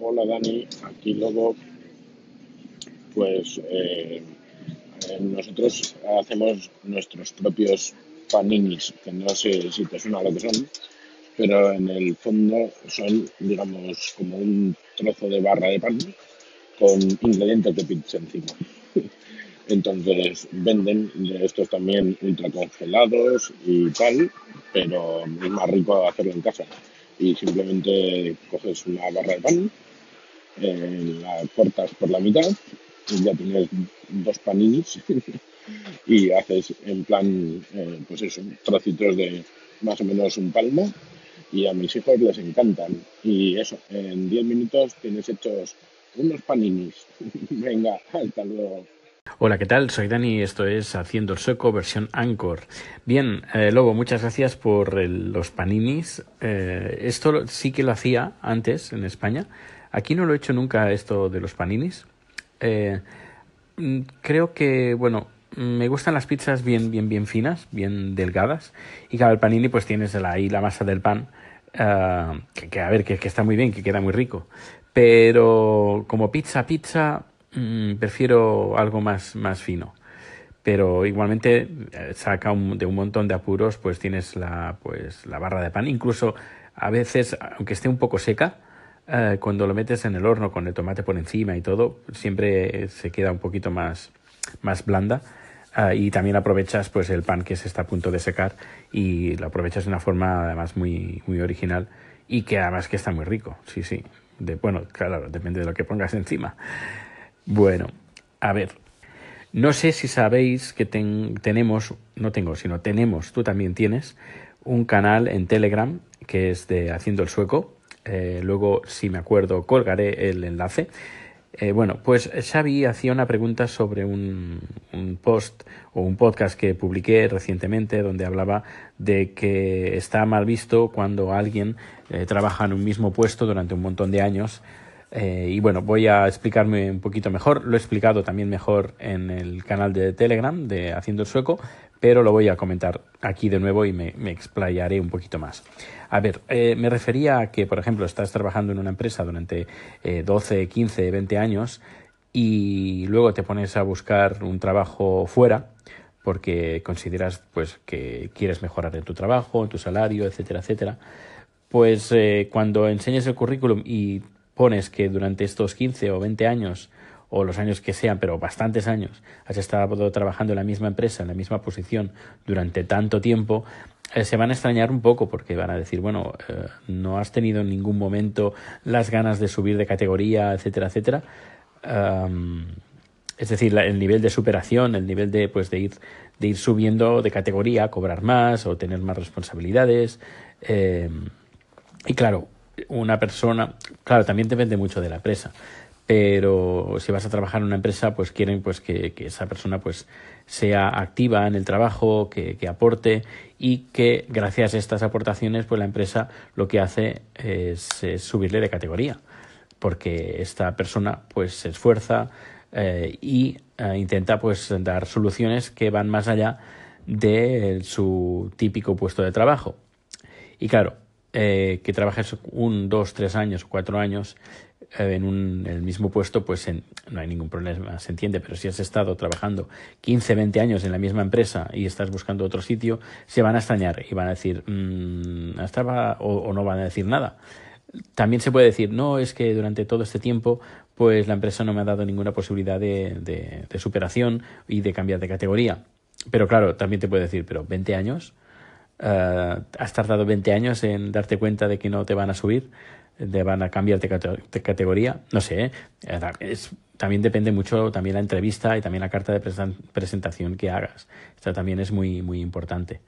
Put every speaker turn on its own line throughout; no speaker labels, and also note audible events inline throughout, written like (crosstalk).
Hola Dani, aquí Lobo. Pues eh, eh, nosotros hacemos nuestros propios paninis, que no sé si te suena lo que son, pero en el fondo son, digamos, como un trozo de barra de pan con ingredientes de pizza encima. (laughs) Entonces venden de estos también ultracongelados y tal, pero es más rico hacerlo en casa. Y simplemente coges una barra de pan, eh, la cortas por la mitad y ya tienes dos paninis (laughs) y haces en plan, eh, pues eso, trocitos de más o menos un palmo y a mis hijos les encantan. Y eso, en 10 minutos tienes hechos unos paninis. (laughs) Venga, hasta luego.
Hola, ¿qué tal? Soy Dani y esto es Haciendo el Sueco versión Anchor. Bien, eh, Lobo, muchas gracias por los paninis. Eh, esto sí que lo hacía antes en España. Aquí no lo he hecho nunca esto de los paninis. Eh, mm, creo que, bueno, me gustan las pizzas bien, bien, bien finas, bien delgadas. Y cada el panini pues tienes ahí la masa del pan, uh, que, a ver, que, que, está muy bien, que queda muy rico. Pero como pizza, pizza, mmm, prefiero algo más, más fino. Pero igualmente eh, saca de un montón de apuros, pues tienes la, pues, la barra de pan. Incluso a veces, aunque esté un poco seca, uh, cuando lo metes en el horno con el tomate por encima y todo, siempre se queda un poquito más, más blanda uh, y también aprovechas pues el pan que se está a punto de secar y lo aprovechas de una forma además muy, muy original y que además que está muy rico, sí, sí. De, bueno, claro, depende de lo que pongas (laughs) encima. Bueno, a ver, no sé si sabéis que ten, tenemos, no tengo, sino tenemos, tú también tienes, un canal en Telegram que es de Haciendo el Sueco. Eh, luego, si me acuerdo, colgaré el enlace. Eh, bueno, pues Xavi hacía una pregunta sobre un, un, post o un podcast que publiqué recientemente donde hablaba de que está mal visto cuando alguien eh, trabaja en un mismo puesto durante un montón de años. Y bueno, voy a explicarme un poquito mejor. Lo he explicado también mejor en el canal de Telegram de Haciendo el Sueco, pero lo voy a comentar aquí de nuevo y me, explayaré un poquito más. A ver, eh, me refería a que, por ejemplo, estás trabajando en una empresa durante eh, 12, 15, 20 años y luego te pones a buscar un trabajo fuera porque consideras pues que quieres mejorar en tu trabajo, en tu salario, etcétera, etcétera. Pues eh, cuando enseñes el currículum y pones que durante estos 15 o 20 años o los años que sean, pero bastantes años, has estado trabajando en la misma empresa, en la misma posición durante tanto tiempo, eh, se van a extrañar un poco porque van a decir, bueno, eh, no has tenido en ningún momento las ganas de subir de categoría, etcétera, etcétera. Um, es decir, el nivel de superación, el nivel de, pues, de, ir, de ir subiendo de categoría, cobrar más o tener más responsabilidades. Eh, y claro, una persona, claro, también depende mucho de la empresa pero si vas a trabajar en una empresa, pues quieren pues que, esa persona pues sea activa en el trabajo, que, aporte y que gracias a estas aportaciones, pues la empresa lo que hace es, subirle de categoría, porque esta persona pues se esfuerza eh, y eh, intenta pues dar soluciones que van más allá de su típico puesto de trabajo. Y claro, eh, que trabajes un, dos, tres años cuatro años en, un, el mismo puesto, pues en, no hay ningún problema, se entiende, pero si has estado trabajando 15, 20 años en la misma empresa y estás buscando otro sitio, se van a extrañar y van a decir, mmm, estaba, o, o no van a decir nada. También se puede decir, no, es que durante todo este tiempo, pues la empresa no me ha dado ninguna posibilidad de, de, de superación y de cambiar de categoría. Pero claro, también te puede decir, pero 20 años, uh, has tardado 20 años en darte cuenta de que no te van a subir de van a cambiar de, de categoría, no sé, ¿eh? es, también depende mucho también la entrevista y también la carta de presentación que hagas. Esto también es muy, muy importante.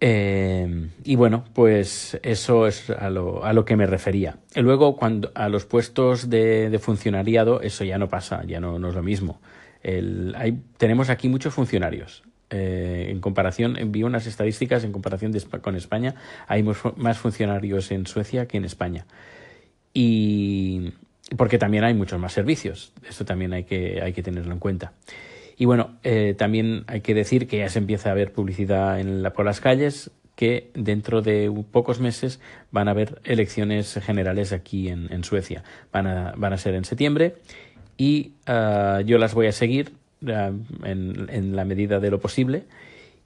Eh, y bueno, pues eso es a lo, a lo que me refería. Y luego, cuando a los puestos de, de funcionariado, eso ya no pasa, ya no, no es lo mismo. El, hay, tenemos aquí muchos funcionarios eh, en comparación, vi unas estadísticas en comparación con España, hay más funcionarios en Suecia que en España. Y porque también hay muchos más servicios, esto también hay que, hay que tenerlo en cuenta. Y bueno, eh, también hay que decir que ya se empieza a ver publicidad por las calles, que dentro de pocos meses van a haber elecciones generales aquí en, Suecia. Van a, van a ser en septiembre y ah, yo las voy a seguir ah, en, la medida de lo posible.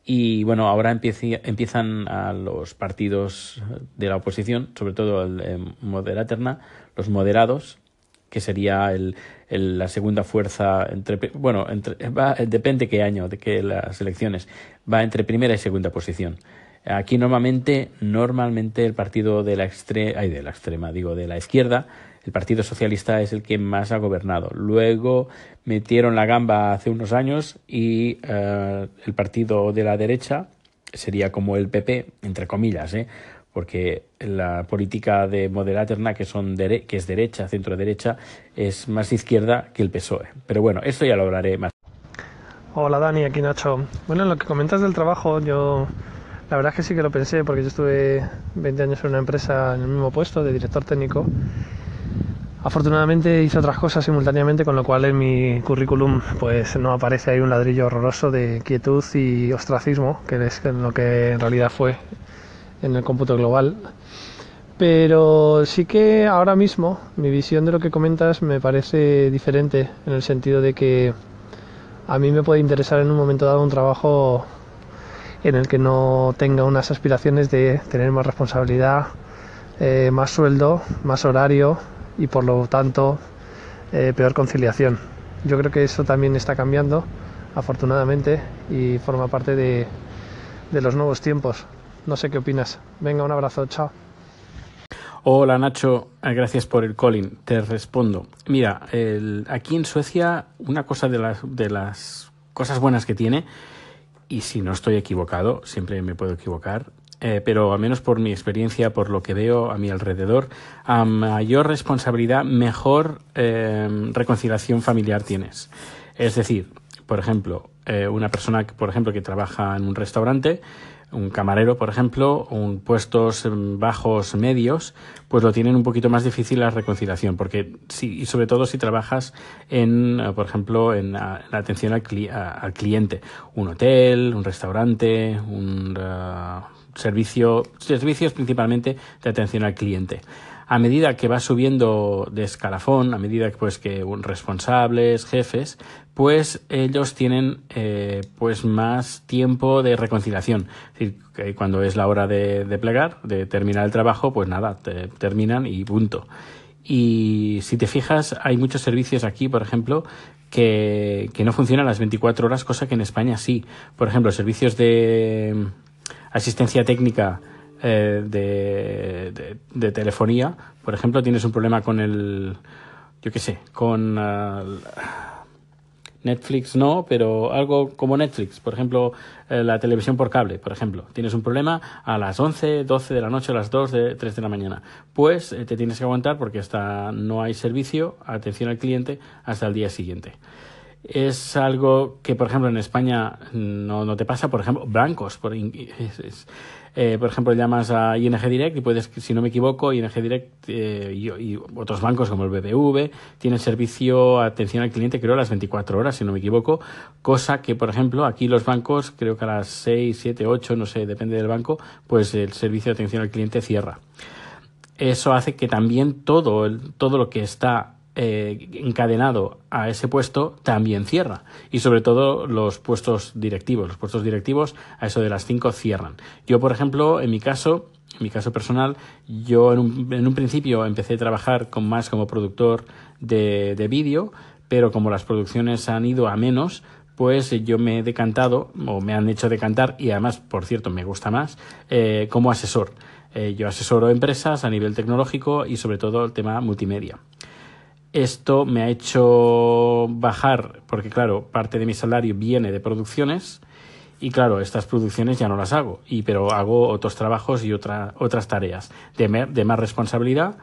Y bueno, ahora empiezan a los partidos de la oposición, sobre todo el Moderaterna, los moderados, que sería el, la segunda fuerza entre bueno entre, depende qué año de que las elecciones va entre primera y segunda posición aquí normalmente normalmente el partido de la extrema de la extrema digo de la izquierda el Partido Socialista es el que más ha gobernado. Luego metieron la gamba hace unos años y eh, el partido de la derecha sería como el PP, entre comillas, ¿eh? porque la política de Moderaterna, que, son que es derecha, centro-derecha, es más izquierda que el PSOE. Pero bueno, esto ya lo hablaré más.
Hola Dani, aquí Nacho. Bueno, lo que comentas del trabajo, yo la verdad es que sí que lo pensé, porque yo estuve 20 años en una empresa en el mismo puesto de director técnico. Afortunadamente hice otras cosas simultáneamente, con lo cual en mi currículum pues no aparece ahí un ladrillo horroroso de quietud y ostracismo, que es lo que en realidad fue en el cómputo global. Pero sí que ahora mismo mi visión de lo que comentas me parece diferente en el sentido de que a mí me puede interesar en un momento dado un trabajo en el que no tenga unas aspiraciones de tener más responsabilidad, eh, más sueldo, más horario y por lo tanto eh, peor conciliación. Yo creo que eso también está cambiando, afortunadamente, y forma parte de los nuevos tiempos. No sé qué opinas. Venga, un abrazo, chao.
Hola Nacho, eh, gracias por el calling. Te respondo. Mira, aquí en Suecia una cosa de las, de las cosas buenas que tiene, y si no estoy equivocado, siempre me puedo equivocar, eh, pero al menos por mi experiencia, por lo que veo a mi alrededor, a mayor responsabilidad, mejor em, reconciliación familiar tienes. Es decir, por ejemplo, eh, una persona, por ejemplo, que trabaja en un restaurante, un camarero, por ejemplo, un puestos bajos medios, pues lo tienen un poquito más difícil la reconciliación, porque si, y sobre todo si trabajas en, eh, por ejemplo, en la, atención al, cliente, un hotel, un restaurante, un uh, servicio, servicios principalmente de atención al cliente a medida que va subiendo de escalafón, a medida pues, que responsables, jefes, pues ellos tienen eh, pues más tiempo de reconciliación. Es decir, que cuando es la hora de, plegar, de terminar el trabajo, pues nada, terminan y punto. Y si te fijas, hay muchos servicios aquí, por ejemplo, que, que no funcionan las 24 horas, cosa que en España sí. Por ejemplo, servicios de asistencia técnica eh, de, de, telefonía, por ejemplo, tienes un problema con el, yo qué sé, con uh, Netflix no, pero algo como Netflix, por ejemplo, eh, la televisión por cable, por ejemplo, tienes un problema a las 11, 12 de la noche, a las 2, de 3 de la mañana, pues eh, te tienes que aguantar porque hasta no hay servicio, atención al cliente, hasta el día siguiente es algo que, por ejemplo, en España no, no te pasa. Por ejemplo, bancos. Por, eh, por ejemplo, llamas a ING Direct y puedes, si no me equivoco, ING Direct eh, y, otros bancos como el BBV tienen servicio atención al cliente, creo, a las 24 horas, si no me equivoco. Cosa que, por ejemplo, aquí los bancos, creo que a las 6, 7, 8, no sé, depende del banco, pues el servicio de atención al cliente cierra. Eso hace que también todo, el, todo lo que está eh, encadenado a ese puesto también cierra. Y sobre todo los puestos directivos. Los puestos directivos a eso de las 5 cierran. Yo, por ejemplo, en mi caso, en mi caso personal, yo en un, en un principio empecé a trabajar con más como productor de, de vídeo, pero como las producciones han ido a menos, pues yo me he decantado, o me han hecho decantar, y además, por cierto, me gusta más, eh, como asesor. Eh, yo asesoro empresas a nivel tecnológico y sobre todo el tema multimedia. Esto me ha hecho bajar, porque claro, parte de mi salario viene de producciones y claro, estas producciones ya no las hago, y, pero hago otros trabajos y otra, otras tareas de, de más responsabilidad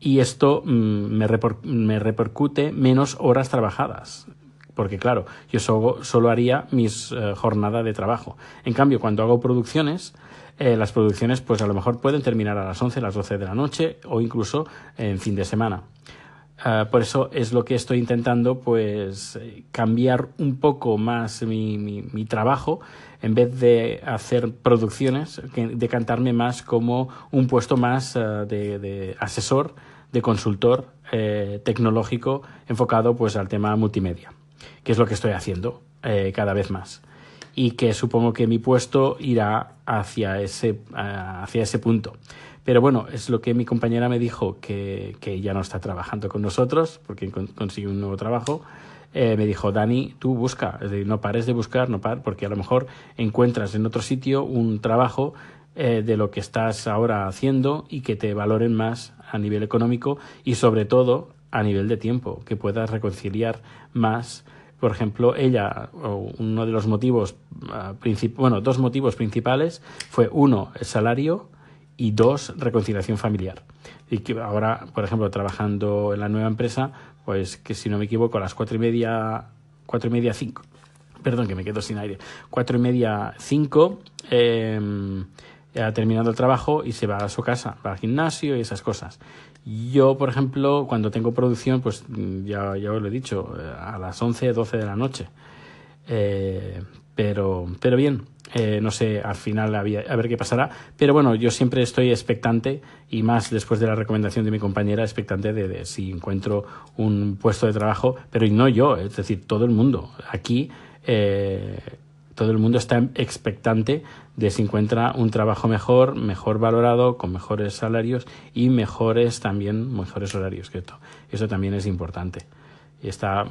y esto mm, me, me, repercute menos horas trabajadas. Porque claro, yo solo, solo haría mis eh, jornadas de trabajo. En cambio, cuando hago producciones, eh, las producciones pues a lo mejor pueden terminar a las 11, las 12 de la noche o incluso en fin de semana. Ah, por eso es lo que estoy intentando, pues cambiar un poco más mi, mi, trabajo en vez de hacer producciones, decantarme más como un puesto más ah, de, de, asesor, de consultor eh, tecnológico enfocado pues al tema multimedia, que es lo que estoy haciendo eh, cada vez más y que supongo que mi puesto irá hacia ese, hacia ese punto. Pero bueno, es lo que mi compañera me dijo, que, que ya no está trabajando con nosotros, porque consiguió un nuevo trabajo. Eh, me dijo, Dani, tú busca, no pares de buscar, no par, porque a lo mejor encuentras en otro sitio un trabajo eh, de lo que estás ahora haciendo y que te valoren más a nivel económico y sobre todo a nivel de tiempo, que puedas reconciliar más por ejemplo, ella, uno de los motivos, ah, bueno, dos motivos principales fue uno, el salario y dos, reconciliación familiar. Y que ahora, por ejemplo, trabajando en la nueva empresa, pues que si no me equivoco, a las cuatro y media, cuatro y media, cinco, perdón, que me quedo sin aire, cuatro y media, cinco, eh, ha terminado el trabajo y se va a su casa, va al gimnasio y esas cosas. Yo, por ejemplo, cuando tengo producción, pues ya, ya os lo he dicho, eh, a las 11, 12 de la noche. Eh, pero, pero bien, eh, no sé al final a ver qué pasará. Pero bueno, yo siempre estoy expectante y más después de la recomendación de mi compañera, expectante de, si encuentro un puesto de trabajo, pero no yo, es decir, todo el mundo. Aquí todo el mundo está expectante de si encuentra un trabajo mejor, mejor valorado, con mejores salarios y mejores también, mejores horarios que esto. Eso también es importante. Está,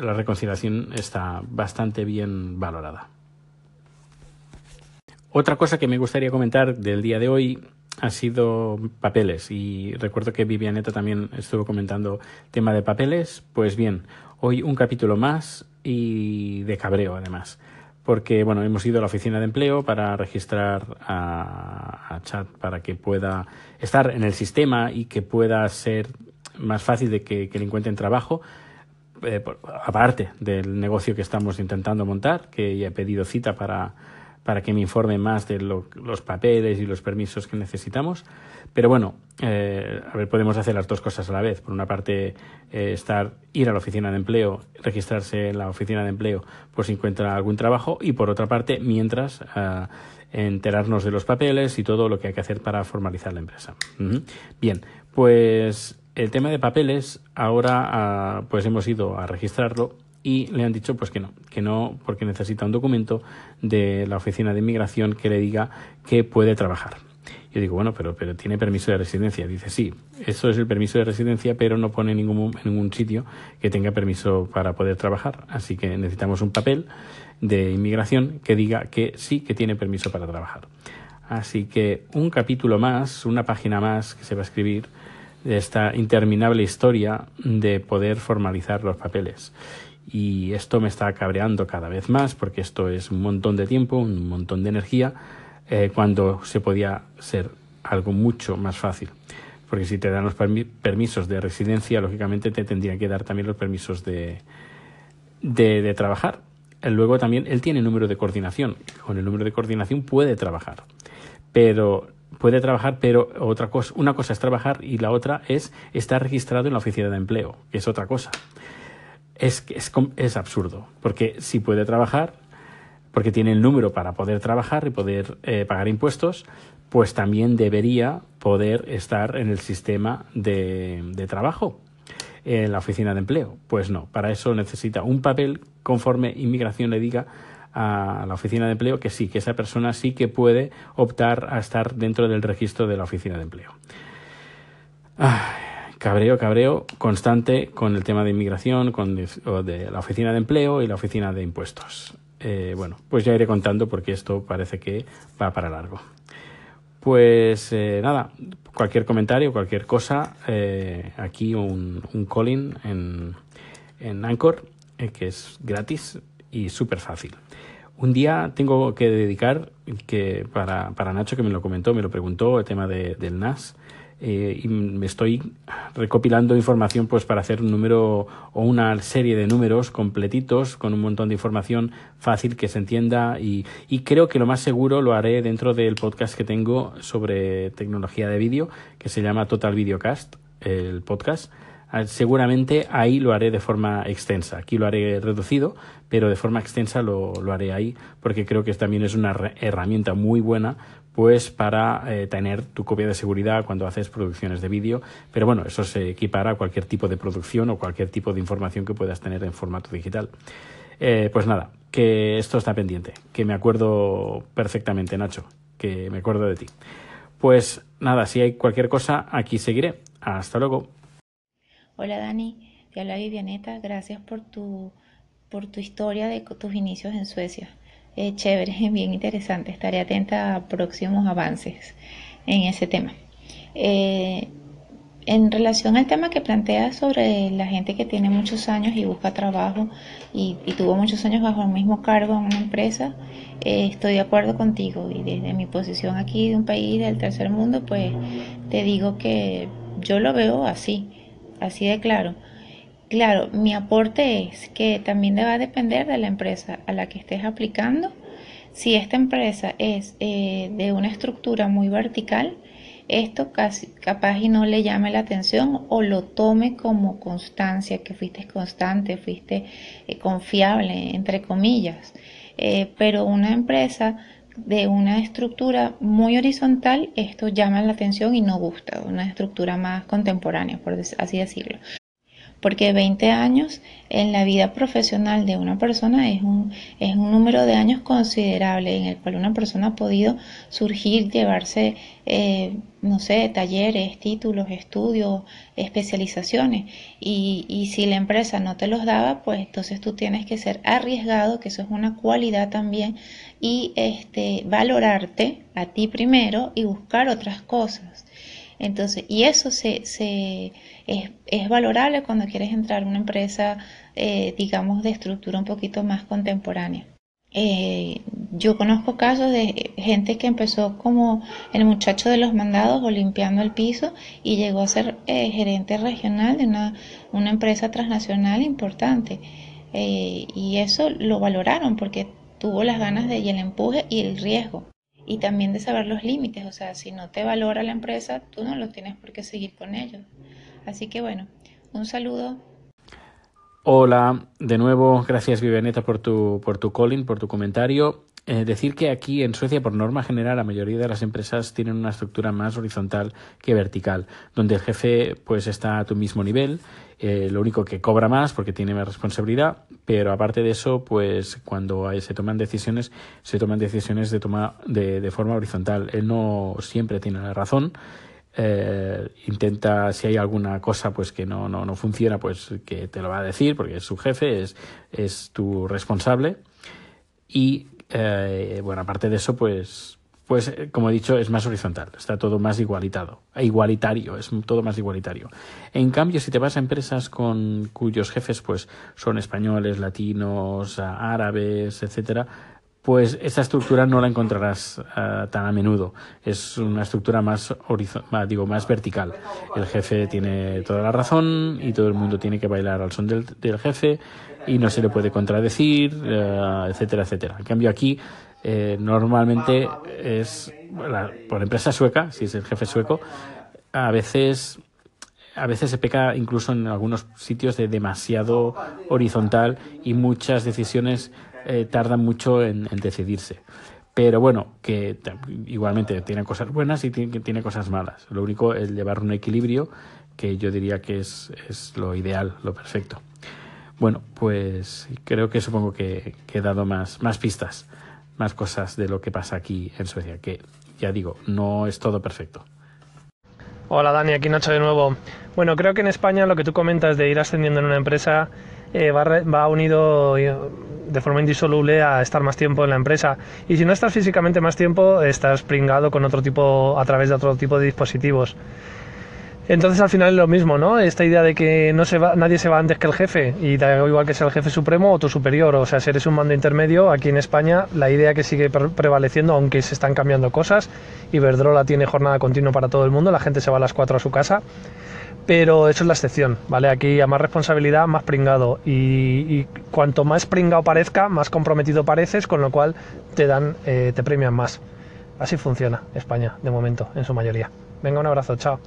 la reconciliación está bastante bien valorada. Otra cosa que me gustaría comentar del día de hoy ha sido papeles y recuerdo que Vivianeta también estuvo comentando tema de papeles. Pues bien, hoy un capítulo más y de cabreo además porque bueno, hemos ido a la oficina de empleo para registrar a, Chat para que pueda estar en el sistema y que pueda ser más fácil de que, le encuentren trabajo. Eh, aparte del negocio que estamos intentando montar, que ya he pedido cita para, para que me informe más de los papeles y los permisos que necesitamos. Pero bueno, eh, a ver, podemos hacer las dos cosas a la vez. Por una parte, eh, estar, ir a la oficina de empleo, registrarse en la oficina de empleo por si encuentra algún trabajo. Y por otra parte, mientras, eh, enterarnos de los papeles y todo lo que hay que hacer para formalizar la empresa. Bien, pues el tema de papeles, ahora ah, pues hemos ido a registrarlo y le han dicho pues que no, que no porque necesita un documento de la oficina de inmigración que le diga que puede trabajar. Yo digo, bueno, pero, pero tiene permiso de residencia. Dice, sí, eso es el permiso de residencia, pero no pone ningún, en ningún sitio que tenga permiso para poder trabajar. Así que necesitamos un papel de inmigración que diga que sí que tiene permiso para trabajar. Así que un capítulo más, una página más que se va a escribir de esta interminable historia de poder formalizar los papeles. Y esto me está cabreando cada vez más porque esto es un montón de tiempo, un montón de energía eh, cuando se podía ser algo mucho más fácil. Porque si te dan los permisos de residencia, lógicamente te tendrían que dar también los permisos de, de, trabajar. Luego también él tiene número de coordinación. Con el número de coordinación puede trabajar. Pero puede trabajar, pero otra cosa, una cosa es trabajar y la otra es estar registrado en la oficina de empleo, que es otra cosa. Es, es, es absurdo, porque si puede trabajar, porque tiene el número para poder trabajar y poder eh, pagar impuestos, pues también debería poder estar en el sistema de, de trabajo, en la oficina de empleo. Pues no, para eso necesita un papel conforme inmigración le diga a la oficina de empleo que sí, que esa persona sí que puede optar a estar dentro del registro de la oficina de empleo. Cabreo, cabreo constante con el tema de inmigración, con de la oficina de empleo y la oficina de impuestos. Eh, bueno, pues ya iré contando porque esto parece que va para largo. Pues eh, nada, cualquier comentario, cualquier cosa, eh, aquí un, un calling en, en Anchor, que es gratis y súper fácil. Un día tengo que dedicar, que para, para Nacho que me lo comentó, me lo preguntó, el tema de, del NAS, eh, y me estoy recopilando información pues para hacer un número o una serie de números completitos con un montón de información fácil que se entienda y, creo que lo más seguro lo haré dentro del podcast que tengo sobre tecnología de vídeo que se llama Total Videocast el podcast Ah, seguramente ahí lo haré de forma extensa. Aquí lo haré reducido, pero de forma extensa lo, lo haré ahí porque creo que también es una herramienta muy buena pues para eh, tener tu copia de seguridad cuando haces producciones de vídeo. Pero bueno, eso se equipara a cualquier tipo de producción o cualquier tipo de información que puedas tener en formato digital. Eh, pues nada, que esto está pendiente, que me acuerdo perfectamente, Nacho, que me acuerdo de ti. Pues nada, si hay cualquier cosa, aquí seguiré. Hasta luego.
Hola Dani, te habla Vivianeta, gracias por tu, por tu historia de tus inicios en Suecia. Eh, chévere, (laughs) bien interesante, estaré atenta a próximos avances en ese tema. Eh, en relación al tema que planteas sobre la gente que tiene muchos años y busca trabajo y, tuvo muchos años bajo el mismo cargo en una empresa, eh, estoy de acuerdo contigo y desde mi posición aquí de un país del tercer mundo, pues te digo que yo lo veo así así de claro. Claro, mi aporte es que también va a depender de la empresa a la que estés aplicando. Si esta empresa es eh, de una estructura muy vertical, esto casi, capaz y no le llame la atención o lo tome como constancia, que fuiste constante, fuiste eh, confiable, entre comillas. Eh, pero una empresa de una estructura muy horizontal, esto llama la atención y no gusta, una estructura más contemporánea, por así decirlo. Porque 20 años en la vida profesional de una persona es un, es un número de años considerable en el cual una persona ha podido surgir, llevarse, eh, no sé, talleres, títulos, estudios, especializaciones. Y, y si la empresa no te los daba, pues entonces tú tienes que ser arriesgado, que eso es una cualidad también y este, valorarte a ti primero y buscar otras cosas. Entonces, y eso se, se es, es, valorable cuando quieres entrar a una empresa, eh, digamos, de estructura un poquito más contemporánea. Eh, yo conozco casos de gente que empezó como el muchacho de los mandados o limpiando el piso y llegó a ser eh, gerente regional de una, una, empresa transnacional importante. y eso lo valoraron porque tuvo las ganas de y el empuje y el riesgo. Y también de saber los límites, o sea, si no te valora la empresa, tú no lo tienes por qué seguir con ellos. Así que bueno, un saludo.
Hola, de nuevo, gracias Vivianeta por tu, por tu calling, por tu comentario. Eh, decir que aquí en Suecia, por norma general, la mayoría de las empresas tienen una estructura más horizontal que vertical, donde el jefe pues está a tu mismo nivel, eh, lo único que cobra más porque tiene más responsabilidad, pero aparte de eso, pues cuando se toman decisiones, se toman decisiones de, toma, de, forma horizontal. Él no siempre tiene la razón. Eh, intenta si hay alguna cosa pues que no, no, no funciona pues que te lo va a decir porque es su jefe es, es tu responsable y eh, bueno, aparte de eso, pues, pues eh, como he dicho, es más horizontal, está todo más igualitado, igualitario, es todo más igualitario. En cambio, si te vas a empresas con cuyos jefes pues son españoles, latinos, árabes, etcétera, pues esa estructura no la encontrarás uh, tan a menudo. Es una estructura más, digo, más vertical. El jefe tiene toda la razón y todo el mundo tiene que bailar al son del, del jefe y no se le puede contradecir, uh, etcétera, etcétera. En cambio aquí eh, normalmente es la, por empresa sueca, si es el jefe sueco, a veces a veces se peca incluso en algunos sitios de demasiado horizontal y muchas decisiones eh, tardan mucho en, decidirse. Pero bueno, que igualmente tiene cosas buenas y tiene, tiene cosas malas. Lo único es llevar un equilibrio que yo diría que es, lo ideal, lo perfecto. Bueno, pues creo que supongo que, que, he dado más, más pistas, más cosas de lo que pasa aquí en Suecia, que ya digo, no es todo perfecto.
Hola Dani, aquí Nacho de nuevo. Bueno, creo que en España lo que tú comentas de ir ascendiendo en una empresa eh, va, va, unido eh, de forma indisoluble a estar más tiempo en la empresa. Y si no estás físicamente más tiempo, estás pringado con otro tipo, a través de otro tipo de dispositivos. Entonces al final es lo mismo, ¿no? Esta idea de que no se va, nadie se va antes que el jefe y da igual que sea el jefe supremo o tu superior, o sea, si eres un mando intermedio, aquí en España la idea que sigue prevaleciendo, aunque se están cambiando cosas, Iberdrola tiene jornada continua para todo el mundo, la gente se va a las 4 a su casa, pero eso es la excepción, ¿vale? Aquí a más responsabilidad, más pringado. Y, cuanto más pringado parezca, más comprometido pareces, con lo cual te dan, eh, te premian más. Así funciona España, de momento, en su mayoría. Venga, un abrazo, chao.